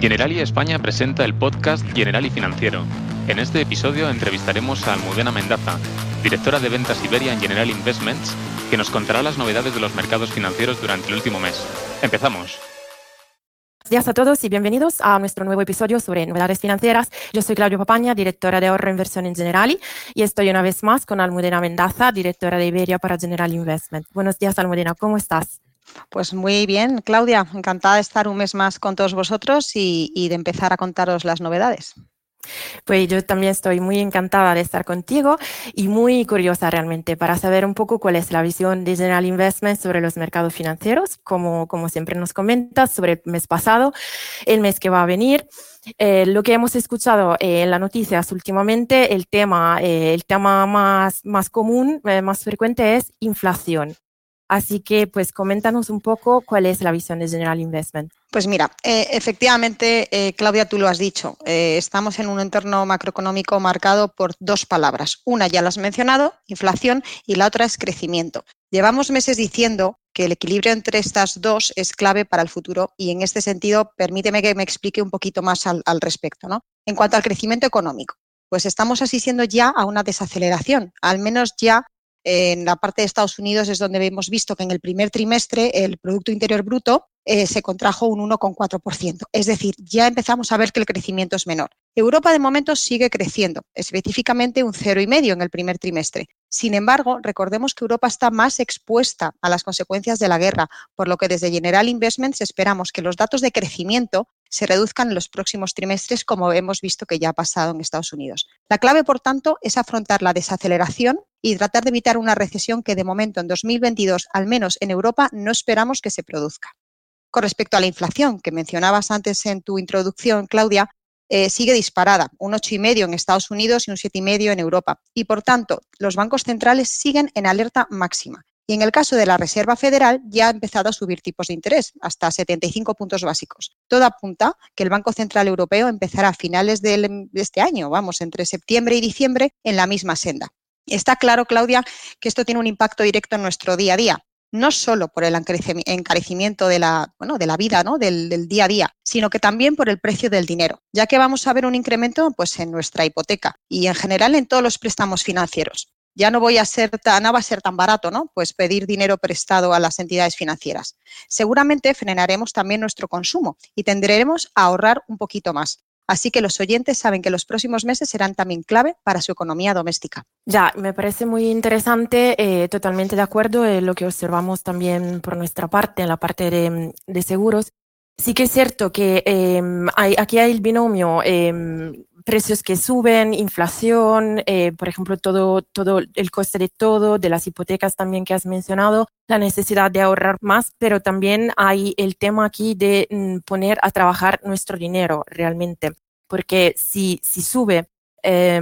Generali España presenta el podcast Generali Financiero. En este episodio entrevistaremos a Almudena Mendaza, directora de ventas Iberia en General Investments, que nos contará las novedades de los mercados financieros durante el último mes. Empezamos. Buenos días a todos y bienvenidos a nuestro nuevo episodio sobre novedades financieras. Yo soy Claudio Papaña, directora de ahorro e inversión en Generali, y estoy una vez más con Almudena Mendaza, directora de Iberia para General Investment. Buenos días, Almudena, ¿cómo estás? Pues muy bien, Claudia, encantada de estar un mes más con todos vosotros y, de empezar a contaros las novedades. Pues yo también estoy muy encantada de estar contigo y muy curiosa realmente para saber un poco cuál es la visión de General Investment sobre los mercados financieros, como, como siempre nos comentas, sobre el mes pasado, el mes que va a venir. Eh, lo que hemos escuchado eh, en las noticias últimamente, el tema, eh, el tema más, más común, más frecuente es inflación. Así que, pues, coméntanos un poco cuál es la visión de General Investment. Pues mira, eh, efectivamente, eh, Claudia, tú lo has dicho, eh, estamos en un entorno macroeconómico marcado por dos palabras. Una ya la has mencionado, inflación, y la otra es crecimiento. Llevamos meses diciendo que el equilibrio entre estas dos es clave para el futuro y en este sentido, permíteme que me explique un poquito más al, al respecto. ¿no? En cuanto al crecimiento económico, pues estamos asistiendo ya a una desaceleración, al menos ya en la parte de Estados Unidos es donde hemos visto que en el primer trimestre el Producto Interior Bruto eh, se contrajo un 1,4%. Es decir, ya empezamos a ver que el crecimiento es menor. Europa de momento sigue creciendo, específicamente un 0,5 en el primer trimestre. Sin embargo, recordemos que Europa está más expuesta a las consecuencias de la guerra, por lo que desde General Investments esperamos que los datos de crecimiento se reduzcan en los próximos trimestres, como hemos visto que ya ha pasado en Estados Unidos. La clave, por tanto, es afrontar la desaceleración y tratar de evitar una recesión que de momento en 2022, al menos en Europa, no esperamos que se produzca. Con respecto a la inflación que mencionabas antes en tu introducción, Claudia, eh, sigue disparada, un 8,5 en Estados Unidos y un 7,5 en Europa. Y por tanto, los bancos centrales siguen en alerta máxima. Y en el caso de la Reserva Federal ya ha empezado a subir tipos de interés hasta 75 puntos básicos. Todo apunta que el Banco Central Europeo empezará a finales de este año, vamos, entre septiembre y diciembre, en la misma senda. Está claro, Claudia, que esto tiene un impacto directo en nuestro día a día, no solo por el encarecimiento de la, bueno, de la vida, ¿no? del, día a día, sino que también por el precio del dinero, ya que vamos a ver un incremento pues, en nuestra hipoteca y en general en todos los préstamos financieros ya no voy a ser tan, va a ser tan barato, ¿no? Pues pedir dinero prestado a las entidades financieras. Seguramente frenaremos también nuestro consumo y tendremos a ahorrar un poquito más. Así que los oyentes saben que los próximos meses serán también clave para su economía doméstica. Ya, me parece muy interesante, eh, totalmente de acuerdo en lo que observamos también por nuestra parte, en la parte de, seguros. Sí que es cierto que eh, hay, aquí hay el binomio eh, precios que suben, inflación, eh, por ejemplo, todo, todo el coste de todo, de las hipotecas también que has mencionado, la necesidad de ahorrar más, pero también hay el tema aquí de mm, poner a trabajar nuestro dinero realmente, porque si, si sube eh,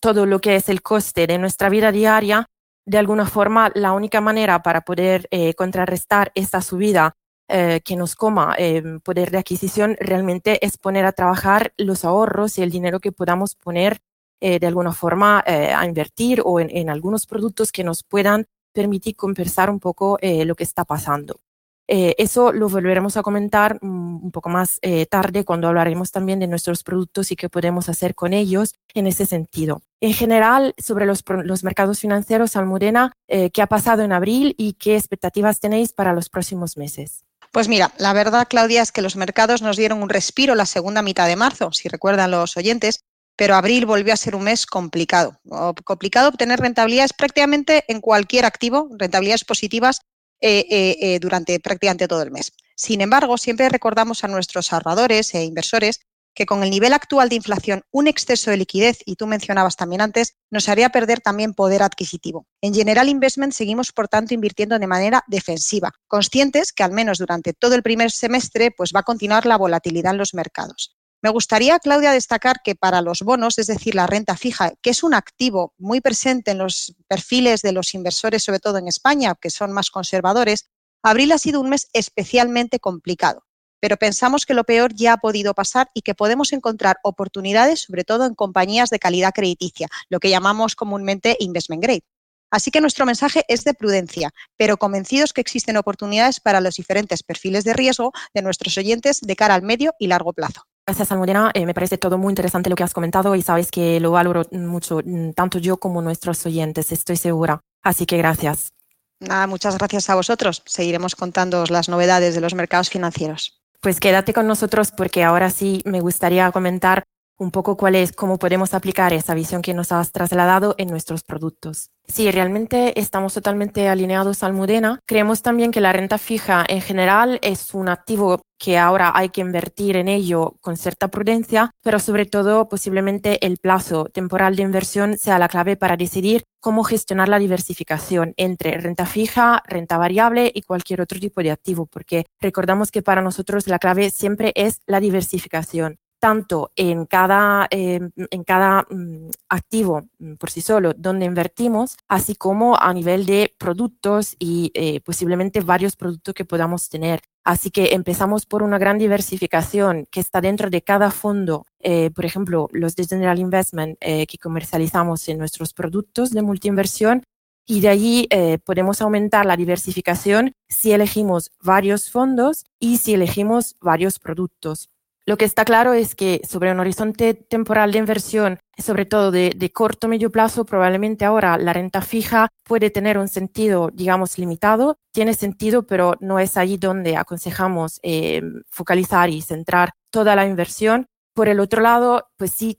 todo lo que es el coste de nuestra vida diaria, de alguna forma la única manera para poder eh, contrarrestar esta subida eh, que nos coma eh, poder de adquisición realmente es poner a trabajar los ahorros y el dinero que podamos poner eh, de alguna forma eh, a invertir o en, en, algunos productos que nos puedan permitir compensar un poco eh, lo que está pasando. eso lo volveremos a comentar um, un poco más tarde cuando hablaremos también de nuestros productos y qué podemos hacer con ellos en ese sentido. En general, sobre los, los mercados financieros, Almudena, ¿qué ha pasado en abril y qué expectativas tenéis para los próximos meses? Pues mira, la verdad, Claudia, es que los mercados nos dieron un respiro la segunda mitad de marzo, si recuerdan los oyentes, pero abril volvió a ser un mes complicado. Complicado obtener rentabilidades prácticamente en cualquier activo, rentabilidades positivas eh, eh, eh, durante prácticamente todo el mes. Sin embargo, siempre recordamos a nuestros ahorradores e inversores que con el nivel actual de inflación, un exceso de liquidez, y tú mencionabas también antes, nos haría perder también poder adquisitivo. En General Investment seguimos, por tanto, invirtiendo de manera defensiva, conscientes que al menos durante todo el primer semestre pues, va a continuar la volatilidad en los mercados. Me gustaría, Claudia, destacar que para los bonos, es decir, la renta fija, que es un activo muy presente en los perfiles de los inversores, sobre todo en España, que son más conservadores, abril ha sido un mes especialmente complicado pero pensamos que lo peor ya ha podido pasar y que podemos encontrar oportunidades, sobre todo en compañías de calidad crediticia, lo que llamamos comúnmente investment grade. Así que nuestro mensaje es de prudencia, pero convencidos que existen oportunidades para los diferentes perfiles de riesgo de nuestros oyentes de cara al medio y largo plazo. Gracias, Almudena. Eh, me parece todo muy interesante lo que has comentado y sabes que lo valoro mucho, mm, tanto yo como nuestros oyentes, estoy segura. Así que gracias. Nada, muchas gracias a vosotros. Seguiremos contando las novedades de los mercados financieros. Pues quédate con nosotros porque ahora sí me gustaría comentar un poco cuál es, cómo podemos aplicar esa visión que nos has trasladado en nuestros productos. Sí, realmente estamos totalmente alineados al Mudena. Creemos también que la renta fija en general es un activo que ahora hay que invertir en ello con cierta prudencia, pero sobre todo posiblemente el plazo temporal de inversión sea la clave para decidir cómo gestionar la diversificación entre renta fija, renta variable y cualquier otro tipo de activo, porque recordamos que para nosotros la clave siempre es la diversificación tanto en cada, em, en cada mm, activo mm, por sí solo donde invertimos, así como a nivel de productos y eh, posiblemente varios productos que podamos tener. Así que empezamos por una gran diversificación que está dentro de cada fondo, eh, por ejemplo, los de General Investment eh, que comercializamos en nuestros productos de multiinversión. Y de allí podemos aumentar la diversificación si elegimos varios fondos y si elegimos varios productos. Lo que está claro es que sobre un horizonte temporal de inversión, sobre todo de, corto medio plazo, probablemente ahora la renta fija puede tener un sentido, digamos, limitado. Tiene sentido, pero no es ahí donde aconsejamos eh, focalizar y centrar toda la inversión. Por el otro lado, pues sí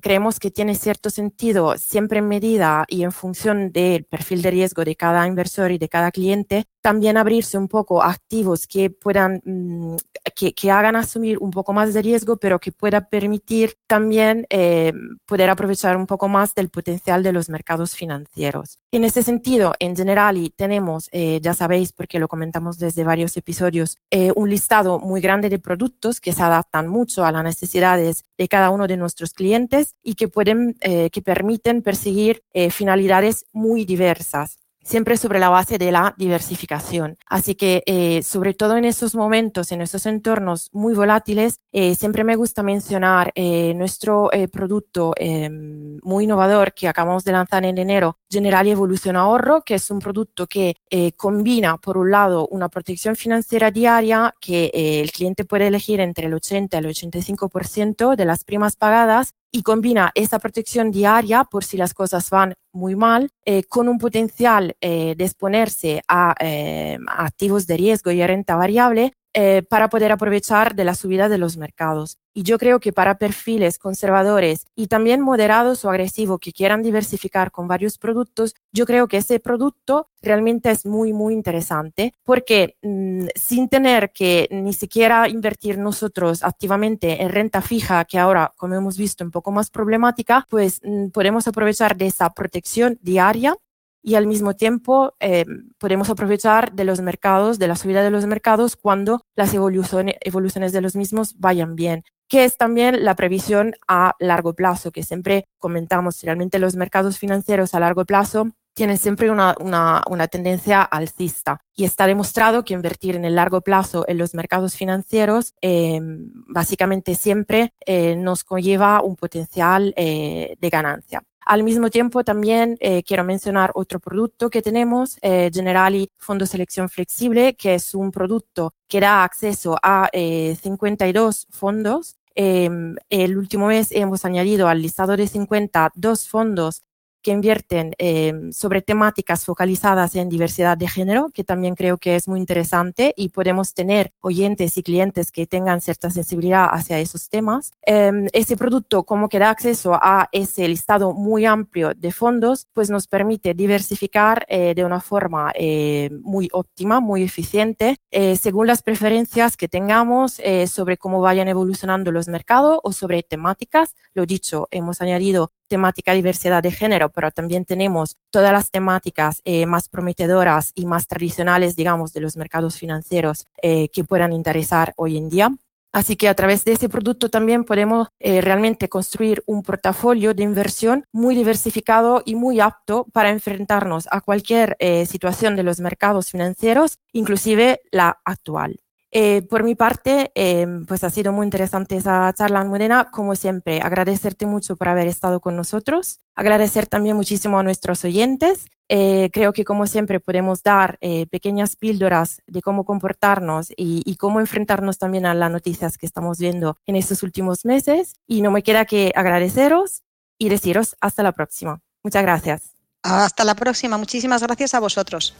creemos que tiene cierto sentido, siempre en medida y en función del perfil de riesgo de cada inversor y de cada cliente, también abrirse un poco a activos que puedan, mm, que, hagan asumir un poco más de riesgo, pero que pueda permitir también eh, poder aprovechar un poco más del potencial de los mercados financieros. En ese sentido, en Generali tenemos, eh, ya sabéis, porque lo comentamos desde varios episodios, eh, un listado muy grande de productos que se adaptan mucho a las necesidades de cada uno de nuestros clientes y que pueden, eh, que permiten perseguir eh, finalidades muy diversas siempre sobre la base de la diversificación. Así que, eh, sobre todo en esos momentos, en esos entornos muy volátiles, siempre me gusta mencionar nuestro producto em, muy innovador que acabamos de lanzar en enero, General Evolución Ahorro, que es un producto que combina, por un lado, una protección financiera diaria que el cliente puede elegir entre el 80 y el 85% de las primas pagadas y combina esa protección diaria por si las cosas van muy mal eh, con un potencial eh, de exponerse a, eh, activos de riesgo y renta variable eh, para poder aprovechar de la subida de los mercados. Y yo creo que para perfiles conservadores y también moderados o agresivos que quieran diversificar con varios productos, yo creo que ese producto realmente es muy, muy interesante porque mm, sin tener que ni siquiera invertir nosotros activamente en renta fija, que ahora, como hemos visto, un poco más problemática, pues mm, podemos aprovechar de esa protección diaria y al mismo tiempo eh, podemos aprovechar de los mercados, de la subida de los mercados cuando las evoluciones, de los mismos vayan bien que es también la previsión a largo plazo, que siempre comentamos, realmente los mercados financieros a largo plazo tienen siempre una, una, una, tendencia alcista y está demostrado que invertir en el largo plazo en los mercados financieros eh, básicamente siempre eh, nos conlleva un potencial de ganancia. Al mismo tiempo, también eh, quiero mencionar otro producto que tenemos, eh, Generali Fondo Selección Flexible, que es un producto que da acceso a 52 eh, fondos. Em, el último mes hemos añadido al listado de 50 dos fondos que invierten em, sobre temáticas focalizadas en diversidad de género, que también creo que es muy interesante y podemos tener oyentes y clientes que tengan cierta sensibilidad hacia esos temas. Em, ese producto, como que da acceso a ese listado muy amplio de fondos, pues nos permite diversificar eh, de una forma eh, muy óptima, muy eficiente, eh, según las preferencias que tengamos sobre cómo vayan evolucionando los mercados o sobre temáticas. Lo dicho, hemos añadido temática diversidad de género, pero también tenemos todas las temáticas eh, más prometedoras y más tradicionales, digamos, de los mercados financieros eh, que puedan interesar hoy en día. Así que a través de ese producto también podemos eh, realmente construir un portafolio de inversión muy diversificado y muy apto para enfrentarnos a cualquier situación de los mercados financieros, inclusive la actual. Eh, por mi parte, eh, pues ha sido muy interesante esa charla, Almudena. Como siempre, agradecerte mucho por haber estado con nosotros. Agradecer también muchísimo a nuestros oyentes. Eh, creo que como siempre podemos dar pequeñas píldoras de cómo comportarnos y, y, cómo enfrentarnos también a las noticias que estamos viendo en estos últimos meses. Y no me queda que agradeceros y deciros hasta la próxima. Muchas gracias. Hasta la próxima. Muchísimas gracias a vosotros.